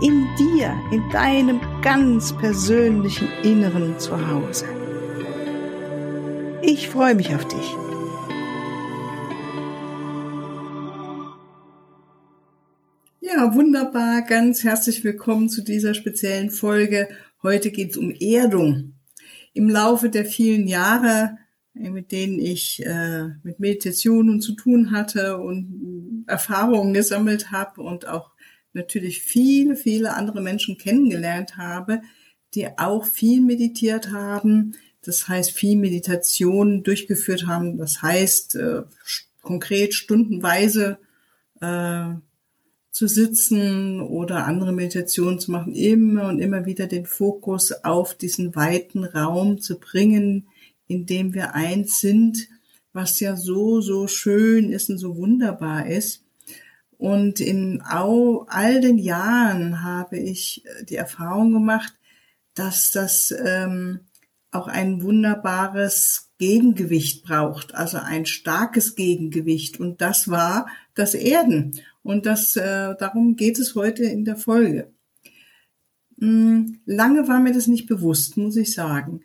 In dir, in deinem ganz persönlichen Inneren Zuhause. Ich freue mich auf dich. Ja, wunderbar, ganz herzlich willkommen zu dieser speziellen Folge. Heute geht es um Erdung. Im Laufe der vielen Jahre mit denen ich äh, mit Meditationen zu tun hatte und Erfahrungen gesammelt habe und auch natürlich viele, viele andere Menschen kennengelernt habe, die auch viel meditiert haben. Das heißt, viel Meditation durchgeführt haben. Das heißt, äh, konkret stundenweise äh, zu sitzen oder andere Meditationen zu machen, immer und immer wieder den Fokus auf diesen weiten Raum zu bringen, in dem wir eins sind, was ja so, so schön ist und so wunderbar ist. Und in all den Jahren habe ich äh, die Erfahrung gemacht, dass das ähm, auch ein wunderbares Gegengewicht braucht, also ein starkes Gegengewicht. Und das war das Erden. Und das, äh, darum geht es heute in der Folge. Hm, lange war mir das nicht bewusst, muss ich sagen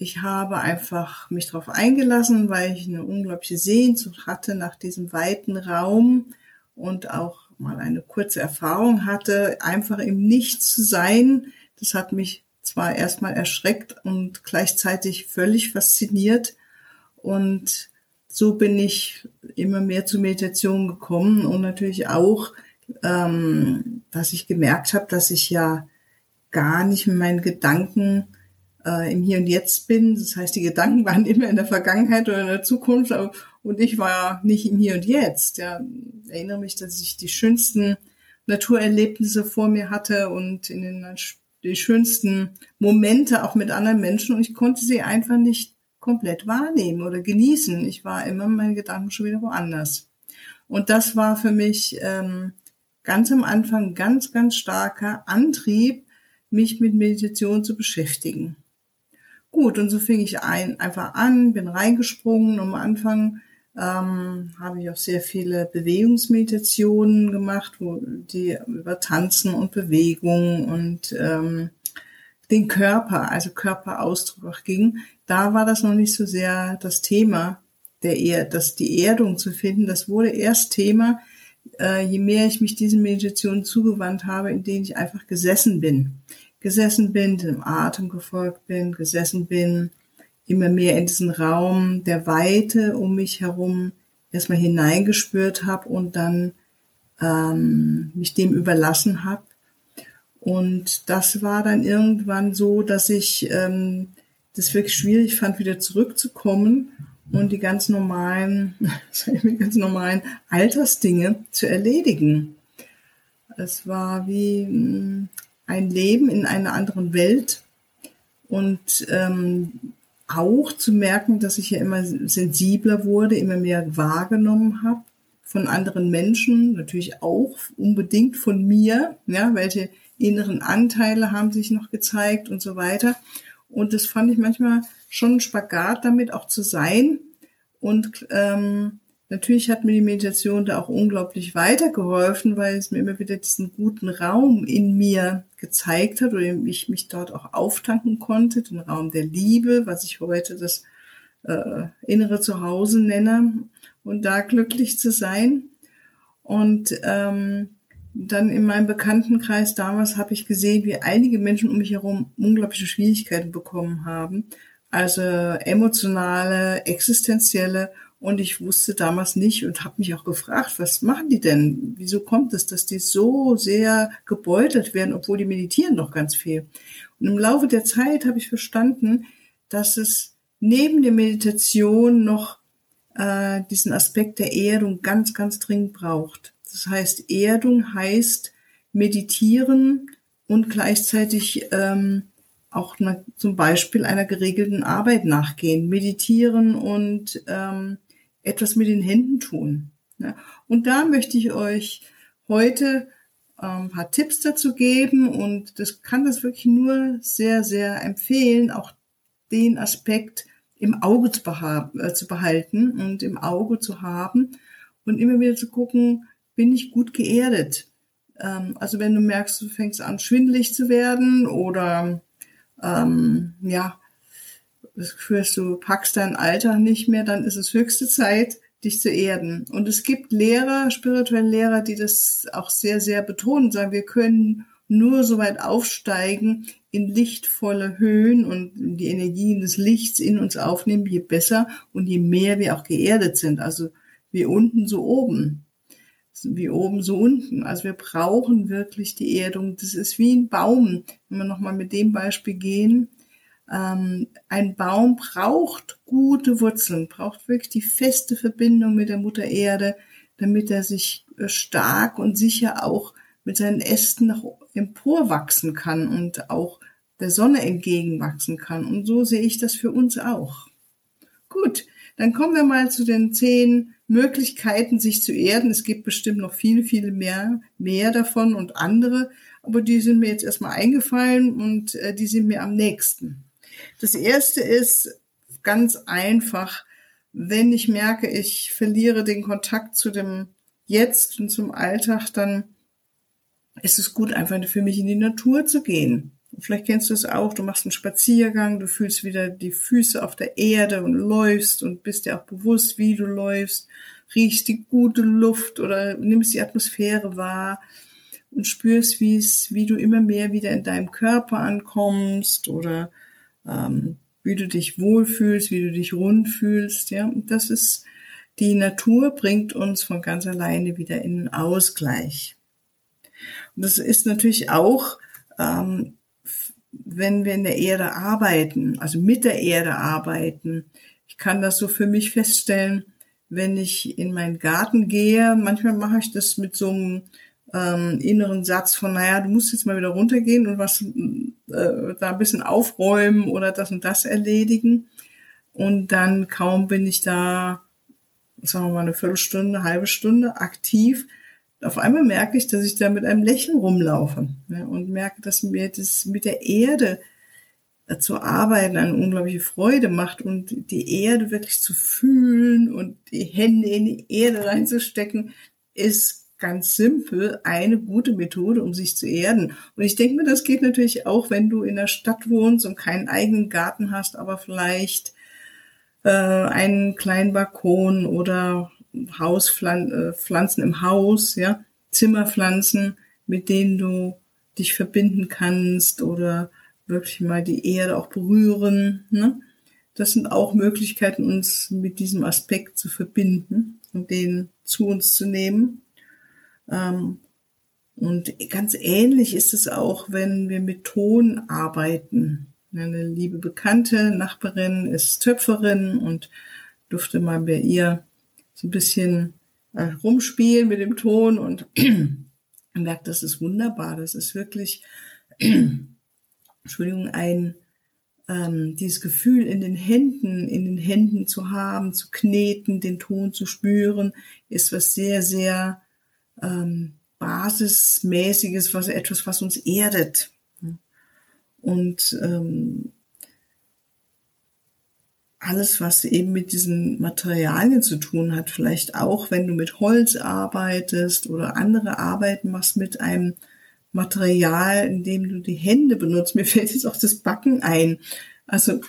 ich habe einfach mich darauf eingelassen, weil ich eine unglaubliche Sehnsucht hatte nach diesem weiten Raum und auch mal eine kurze Erfahrung hatte, einfach im Nichts zu sein. Das hat mich zwar erstmal erschreckt und gleichzeitig völlig fasziniert. Und so bin ich immer mehr zur Meditation gekommen und natürlich auch, ähm, dass ich gemerkt habe, dass ich ja gar nicht mit meinen Gedanken äh, im Hier und Jetzt bin. Das heißt, die Gedanken waren immer in der Vergangenheit oder in der Zukunft und ich war nicht im Hier und Jetzt. Ja, erinnere mich, dass ich die schönsten Naturerlebnisse vor mir hatte und in den die schönsten Momente auch mit anderen Menschen und ich konnte sie einfach nicht komplett wahrnehmen oder genießen. Ich war immer mit meinen Gedanken schon wieder woanders. Und das war für mich ähm, ganz am Anfang ganz, ganz starker Antrieb, mich mit Meditation zu beschäftigen. Gut, und so fing ich ein, einfach an, bin reingesprungen. Am Anfang ähm, habe ich auch sehr viele Bewegungsmeditationen gemacht, wo die über Tanzen und Bewegung und ähm, den Körper, also Körperausdruck auch ging. Da war das noch nicht so sehr das Thema, der eher, das die Erdung zu finden. Das wurde erst Thema, äh, je mehr ich mich diesen Meditationen zugewandt habe, in denen ich einfach gesessen bin gesessen bin, dem Atem gefolgt bin, gesessen bin, immer mehr in diesen Raum der Weite um mich herum erstmal hineingespürt habe und dann ähm, mich dem überlassen habe. Und das war dann irgendwann so, dass ich ähm, das wirklich schwierig fand, wieder zurückzukommen und die ganz normalen, die ganz normalen Altersdinge zu erledigen. Es war wie, hm, ein Leben in einer anderen Welt und ähm, auch zu merken, dass ich ja immer sensibler wurde, immer mehr wahrgenommen habe von anderen Menschen, natürlich auch unbedingt von mir, ja, welche inneren Anteile haben sich noch gezeigt und so weiter. Und das fand ich manchmal schon ein Spagat damit auch zu sein und ähm, Natürlich hat mir die Meditation da auch unglaublich weitergeholfen, weil es mir immer wieder diesen guten Raum in mir gezeigt hat oder ich mich dort auch auftanken konnte, den Raum der Liebe, was ich heute das äh, innere Zuhause nenne und da glücklich zu sein. Und ähm, dann in meinem Bekanntenkreis damals habe ich gesehen, wie einige Menschen um mich herum unglaubliche Schwierigkeiten bekommen haben. Also emotionale, existenzielle und ich wusste damals nicht und habe mich auch gefragt, was machen die denn? Wieso kommt es, dass die so sehr gebeutelt werden, obwohl die meditieren doch ganz viel? Und im Laufe der Zeit habe ich verstanden, dass es neben der Meditation noch äh, diesen Aspekt der Erdung ganz, ganz dringend braucht. Das heißt, Erdung heißt meditieren und gleichzeitig ähm, auch eine, zum Beispiel einer geregelten Arbeit nachgehen, meditieren und ähm, etwas mit den Händen tun. Ja. Und da möchte ich euch heute ein ähm, paar Tipps dazu geben und das kann das wirklich nur sehr, sehr empfehlen, auch den Aspekt im Auge zu, äh, behalten und im Auge zu haben und immer wieder zu gucken, bin ich gut geerdet? Ähm, also wenn du merkst, du fängst an schwindelig zu werden oder ähm, ja, das Gefühl du packst dein Alter nicht mehr, dann ist es höchste Zeit, dich zu erden. Und es gibt Lehrer, spirituelle Lehrer, die das auch sehr, sehr betonen, sagen, wir können nur so weit aufsteigen in lichtvolle Höhen und die Energien des Lichts in uns aufnehmen, je besser und je mehr wir auch geerdet sind. Also wie unten so oben. Wie oben so unten. Also wir brauchen wirklich die Erdung. Das ist wie ein Baum. Wenn wir nochmal mit dem Beispiel gehen, ähm, ein Baum braucht gute Wurzeln, braucht wirklich die feste Verbindung mit der Mutter Erde, damit er sich äh, stark und sicher auch mit seinen Ästen nach emporwachsen kann und auch der Sonne entgegenwachsen kann. Und so sehe ich das für uns auch. Gut, dann kommen wir mal zu den zehn Möglichkeiten, sich zu erden. Es gibt bestimmt noch viele, viele mehr, mehr davon und andere, aber die sind mir jetzt erstmal eingefallen und äh, die sind mir am nächsten. Das erste ist ganz einfach, wenn ich merke, ich verliere den Kontakt zu dem Jetzt und zum Alltag, dann ist es gut, einfach für mich in die Natur zu gehen. Vielleicht kennst du es auch, du machst einen Spaziergang, du fühlst wieder die Füße auf der Erde und läufst und bist dir auch bewusst, wie du läufst, riechst die gute Luft oder nimmst die Atmosphäre wahr und spürst, wie es, wie du immer mehr wieder in deinem Körper ankommst oder ähm, wie du dich wohlfühlst, wie du dich rund fühlst, ja. Und das ist, die Natur bringt uns von ganz alleine wieder in den Ausgleich. Und das ist natürlich auch, ähm, wenn wir in der Erde arbeiten, also mit der Erde arbeiten. Ich kann das so für mich feststellen, wenn ich in meinen Garten gehe. Manchmal mache ich das mit so einem ähm, inneren Satz von, naja, du musst jetzt mal wieder runtergehen und was äh, da ein bisschen aufräumen oder das und das erledigen. Und dann kaum bin ich da, sagen wir mal, eine Viertelstunde, eine halbe Stunde aktiv. Auf einmal merke ich, dass ich da mit einem Lächeln rumlaufe ne, und merke, dass mir das mit der Erde äh, zu arbeiten eine unglaubliche Freude macht und die Erde wirklich zu fühlen und die Hände in die Erde reinzustecken, ist ganz simpel eine gute Methode, um sich zu erden. Und ich denke mir, das geht natürlich auch, wenn du in der Stadt wohnst und keinen eigenen Garten hast, aber vielleicht äh, einen kleinen Balkon oder Hauspflanzen äh, im Haus, ja, Zimmerpflanzen, mit denen du dich verbinden kannst oder wirklich mal die Erde auch berühren. Ne? Das sind auch Möglichkeiten, uns mit diesem Aspekt zu verbinden und den zu uns zu nehmen. Ähm, und ganz ähnlich ist es auch, wenn wir mit Ton arbeiten. Eine liebe Bekannte, Nachbarin ist Töpferin und durfte mal bei ihr so ein bisschen äh, rumspielen mit dem Ton und merkt, das ist wunderbar. Das ist wirklich, Entschuldigung, ein ähm, dieses Gefühl in den Händen, in den Händen zu haben, zu kneten, den Ton zu spüren, ist was sehr, sehr ähm, basismäßiges, was etwas, was uns erdet. Und ähm, alles, was eben mit diesen Materialien zu tun hat, vielleicht auch, wenn du mit Holz arbeitest oder andere Arbeiten machst mit einem Material, in dem du die Hände benutzt. Mir fällt jetzt auch das Backen ein. Also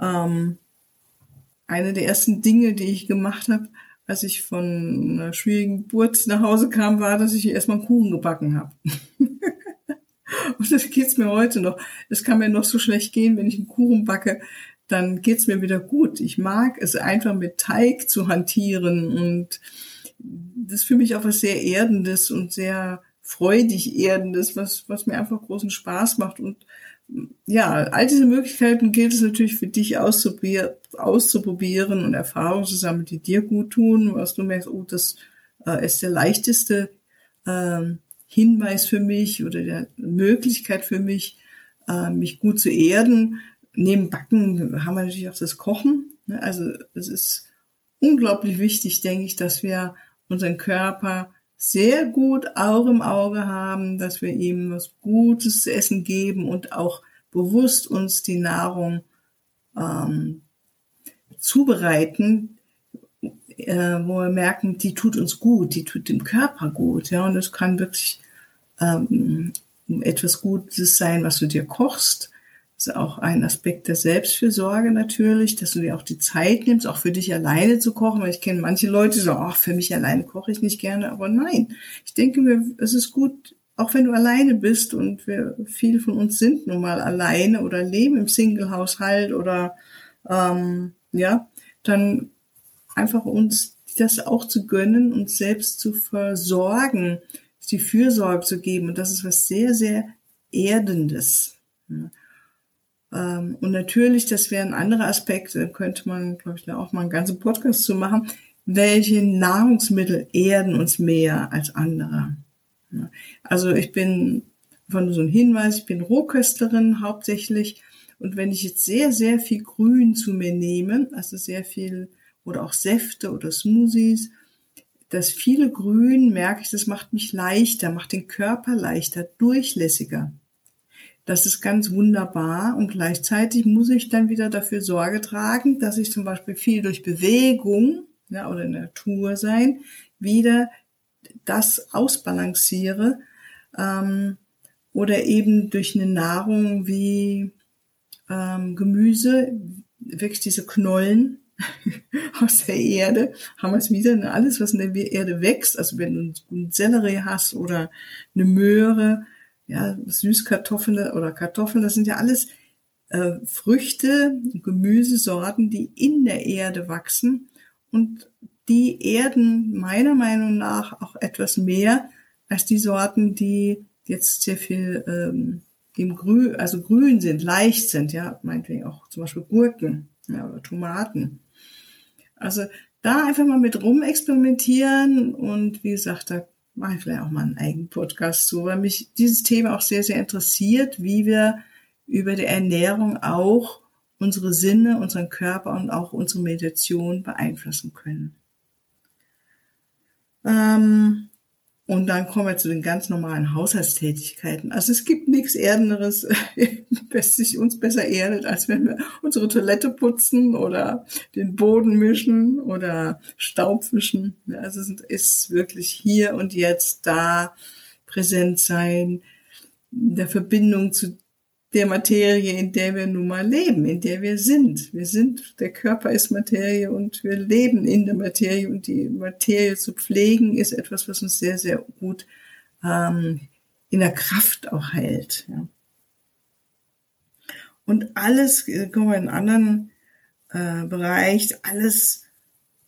ähm, eine der ersten Dinge, die ich gemacht habe, als ich von einer schwierigen Geburt nach Hause kam, war, dass ich erstmal einen Kuchen gebacken habe. Und das geht's mir heute noch. Es kann mir noch so schlecht gehen, wenn ich einen Kuchen backe, dann geht's mir wieder gut. Ich mag es einfach mit Teig zu hantieren und das ist für mich auch was sehr Erdendes und sehr freudig Erdendes, was, was mir einfach großen Spaß macht und ja, all diese Möglichkeiten gilt es natürlich für dich auszuprobieren und Erfahrungen zu sammeln, die dir gut tun, was du merkst, oh, das äh, ist der leichteste äh, Hinweis für mich oder der Möglichkeit für mich, äh, mich gut zu erden. Neben Backen haben wir natürlich auch das Kochen. Ne? Also es ist unglaublich wichtig, denke ich, dass wir unseren Körper sehr gut auch im Auge haben, dass wir ihm was Gutes zu essen geben und auch bewusst uns die Nahrung ähm, zubereiten, äh, wo wir merken, die tut uns gut, die tut dem Körper gut, ja, und es kann wirklich ähm, etwas Gutes sein, was du dir kochst. Ist auch ein Aspekt der Selbstfürsorge natürlich, dass du dir auch die Zeit nimmst, auch für dich alleine zu kochen. Weil ich kenne manche Leute, die sagen, ach, für mich alleine koche ich nicht gerne. Aber nein, ich denke mir, es ist gut, auch wenn du alleine bist und wir, viele von uns sind nun mal alleine oder leben im Single-Haushalt oder ähm, ja, dann einfach uns das auch zu gönnen, uns selbst zu versorgen, die Fürsorge zu geben. Und das ist was sehr, sehr Erdendes. Ähm, und natürlich, das wären andere Aspekte, könnte man, glaube ich, da auch mal einen ganzen Podcast zu machen. Welche Nahrungsmittel erden uns mehr als andere? Also ich bin von so einem Hinweis, ich bin Rohköstlerin hauptsächlich. Und wenn ich jetzt sehr, sehr viel Grün zu mir nehme, also sehr viel oder auch Säfte oder Smoothies, das viele Grün, merke ich, das macht mich leichter, macht den Körper leichter, durchlässiger. Das ist ganz wunderbar und gleichzeitig muss ich dann wieder dafür Sorge tragen, dass ich zum Beispiel viel durch Bewegung ja, oder Natur sein wieder das ausbalanciere ähm, oder eben durch eine Nahrung wie ähm, Gemüse, wirklich diese Knollen, aus der Erde, haben wir es wieder, ne? alles, was in der Erde wächst, also wenn du einen Sellerie hast oder eine Möhre, ja, Süßkartoffeln oder Kartoffeln, das sind ja alles äh, Früchte, Gemüsesorten, die in der Erde wachsen und die erden meiner Meinung nach auch etwas mehr als die Sorten, die jetzt sehr viel ähm, im Grün, also grün sind, leicht sind, ja, meinetwegen auch zum Beispiel Gurken ja, oder Tomaten. Also da einfach mal mit rumexperimentieren und wie gesagt, da mache ich vielleicht auch mal einen eigenen Podcast zu, weil mich dieses Thema auch sehr, sehr interessiert, wie wir über die Ernährung auch unsere Sinne, unseren Körper und auch unsere Meditation beeinflussen können. Ähm, und dann kommen wir zu den ganz normalen Haushaltstätigkeiten. Also es gibt nichts Erdeneres, was sich uns besser erdet, als wenn wir unsere Toilette putzen oder den Boden mischen oder Staub wischen. Also es ist wirklich hier und jetzt da präsent sein, der Verbindung zu der Materie, in der wir nun mal leben, in der wir sind. Wir sind, der Körper ist Materie und wir leben in der Materie und die Materie zu pflegen ist etwas, was uns sehr, sehr gut ähm, in der Kraft auch hält. Ja. Und alles, äh, kommen wir in einen anderen äh, Bereich, alles,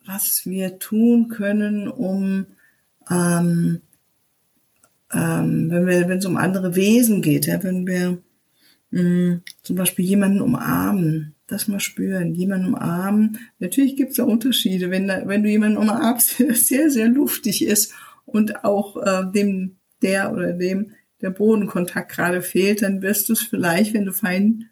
was wir tun können, um ähm, ähm, wenn wir, wenn es um andere Wesen geht, ja, wenn wir Mhm. Zum Beispiel jemanden umarmen, das mal spüren, jemanden umarmen. Natürlich gibt es da Unterschiede, wenn, da, wenn du jemanden umarmst, der sehr, sehr luftig ist und auch äh, dem der oder dem der Bodenkontakt gerade fehlt, dann wirst du es vielleicht, wenn du fein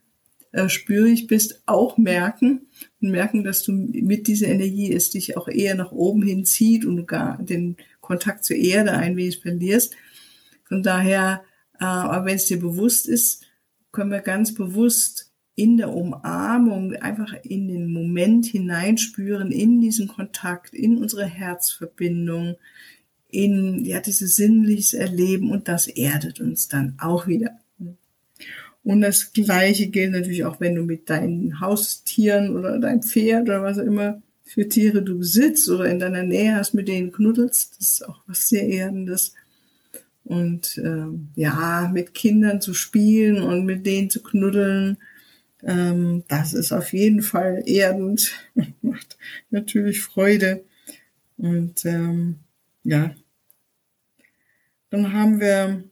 äh, spürig bist, auch merken und merken, dass du mit dieser Energie es dich auch eher nach oben hin zieht und gar den Kontakt zur Erde ein wenig verlierst. Von daher, äh, aber wenn es dir bewusst ist, können wir ganz bewusst in der Umarmung einfach in den Moment hineinspüren, in diesen Kontakt, in unsere Herzverbindung, in ja dieses sinnliches Erleben und das erdet uns dann auch wieder. Und das Gleiche gilt natürlich auch, wenn du mit deinen Haustieren oder deinem Pferd oder was auch immer für Tiere du besitzt oder in deiner Nähe hast, mit denen knuddelst. Das ist auch was sehr Erdendes und ähm, ja, mit Kindern zu spielen und mit denen zu knuddeln, ähm, das ist auf jeden Fall erdend, macht natürlich Freude. Und ähm, ja, dann haben wir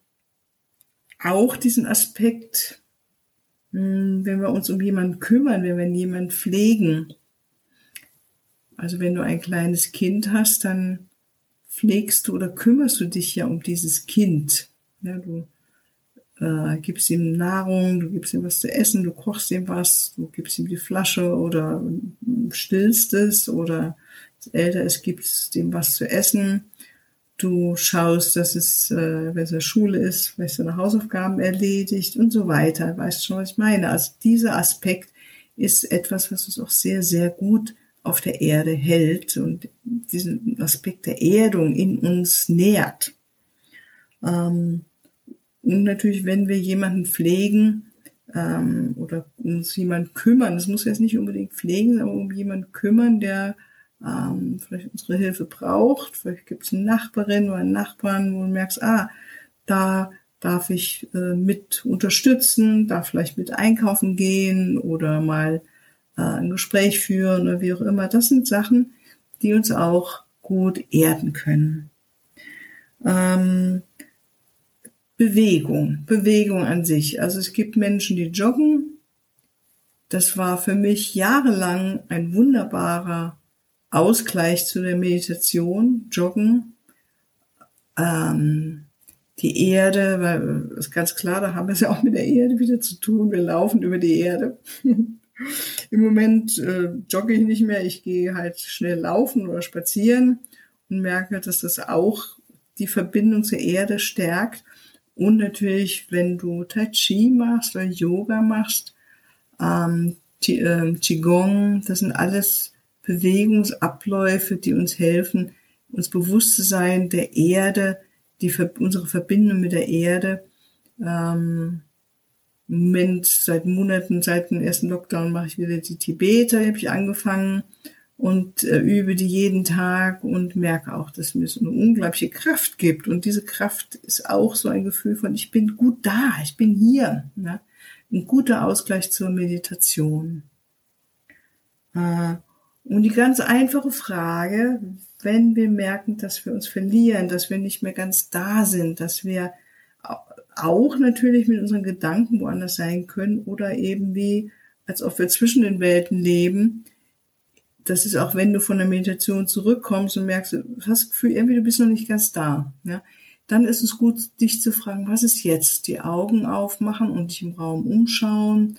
auch diesen Aspekt, mh, hm, wenn wir uns um jemanden kümmern, wenn wir jemanden pflegen. Also wenn du ein kleines Kind hast, dann pflegst du oder kümmerst du dich ja um dieses Kind. Ja, du äh, gibst ihm Nahrung, du gibst ihm was zu essen, du kochst ihm was, du gibst ihm die Flasche oder stillst es oder älter ist, gibst ihm was zu essen. Du schaust, dass es, äh, wenn es in der Schule ist, wenn es seine Hausaufgaben erledigt und so weiter. Weißt schon, was ich meine? Also dieser Aspekt ist etwas, was uns auch sehr, sehr gut auf der Erde hält und diesen Aspekt der Erdung in uns nährt. Ähm, und natürlich, wenn wir jemanden pflegen ähm, oder uns jemand kümmern, das muss jetzt nicht unbedingt pflegen, aber um jemanden kümmern, der ähm, vielleicht unsere Hilfe braucht. Vielleicht gibt es eine Nachbarin oder einen Nachbarn, wo du merkst, ah, da darf ich äh, mit unterstützen, darf vielleicht mit einkaufen gehen oder mal äh, ein Gespräch führen oder wie auch immer. Das sind Sachen, die uns auch gut erden können. Ähm, Bewegung, Bewegung an sich. Also es gibt Menschen, die joggen. Das war für mich jahrelang ein wunderbarer Ausgleich zu der Meditation, Joggen. Ähm, die Erde, weil ist ganz klar, da haben wir es ja auch mit der Erde wieder zu tun. Wir laufen über die Erde. Im Moment äh, jogge ich nicht mehr, ich gehe halt schnell laufen oder spazieren und merke, dass das auch die Verbindung zur Erde stärkt. Und natürlich, wenn du Tai Chi machst oder Yoga machst, ähm, äh, Qigong, das sind alles Bewegungsabläufe, die uns helfen, uns bewusst zu sein der Erde, die, unsere Verbindung mit der Erde. Ähm, Moment, seit Monaten, seit dem ersten Lockdown mache ich wieder die Tibeter, habe ich angefangen und äh, übe die jeden Tag und merke auch, dass mir so eine unglaubliche Kraft gibt. Und diese Kraft ist auch so ein Gefühl von, ich bin gut da, ich bin hier. Ne? Ein guter Ausgleich zur Meditation. Äh, und die ganz einfache Frage, wenn wir merken, dass wir uns verlieren, dass wir nicht mehr ganz da sind, dass wir auch natürlich mit unseren Gedanken woanders sein können oder eben wie, als ob wir zwischen den Welten leben, das ist auch, wenn du von der Meditation zurückkommst und merkst, du hast das Gefühl, irgendwie du bist noch nicht ganz da. Ja? Dann ist es gut, dich zu fragen, was ist jetzt? Die Augen aufmachen und dich im Raum umschauen.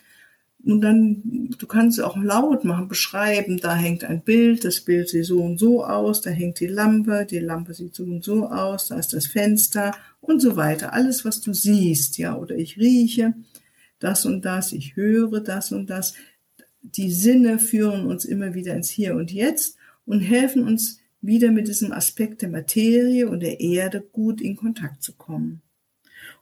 Und dann, du kannst auch laut machen, beschreiben, da hängt ein Bild, das Bild sieht so und so aus, da hängt die Lampe, die Lampe sieht so und so aus, da ist das Fenster und so weiter. Alles, was du siehst, ja, oder ich rieche das und das, ich höre das und das die Sinne führen uns immer wieder ins Hier und Jetzt und helfen uns wieder mit diesem Aspekt der Materie und der Erde gut in Kontakt zu kommen.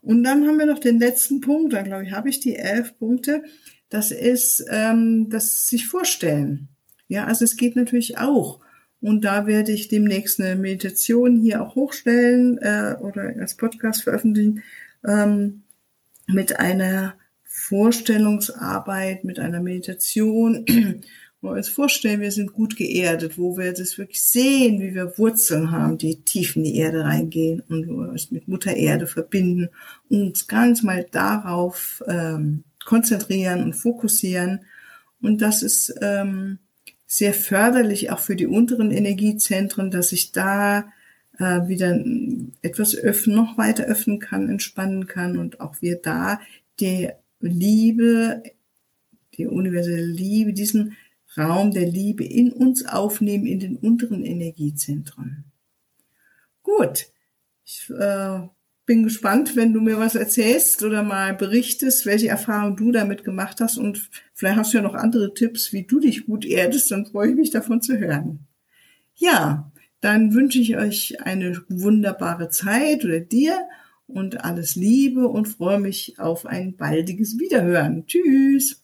Und dann haben wir noch den letzten Punkt, da glaube ich, habe ich die elf Punkte. Das ist ähm, das sich vorstellen. Ja, also es geht natürlich auch. Und da werde ich demnächst eine Meditation hier auch hochstellen äh, oder als Podcast veröffentlichen ähm, mit einer Vorstellungsarbeit, mit einer Meditation, wo wir uns vorstellen, wir sind gut geerdet, wo wir das wirklich sehen, wie wir Wurzeln haben, die tief in die Erde reingehen und wo wir uns mit Mutter Erde verbinden und uns ganz mal darauf ähm, konzentrieren und fokussieren. Und das ist ähm, sehr förderlich auch für die unteren Energiezentren, dass ich da äh, wieder etwas öffnen, noch weiter öffnen kann, entspannen kann und auch wir da die Liebe, die universelle Liebe, diesen Raum der Liebe in uns aufnehmen, in den unteren Energiezentren. Gut, ich äh, bin gespannt, wenn du mir was erzählst oder mal berichtest, welche Erfahrungen du damit gemacht hast und vielleicht hast du ja noch andere Tipps, wie du dich gut erdest, dann freue ich mich davon zu hören. Ja, dann wünsche ich euch eine wunderbare Zeit oder dir und alles Liebe und freue mich auf ein baldiges Wiederhören. Tschüss!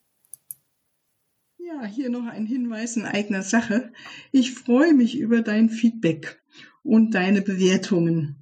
Ja, hier noch ein Hinweis in eigener Sache. Ich freue mich über dein Feedback und deine Bewertungen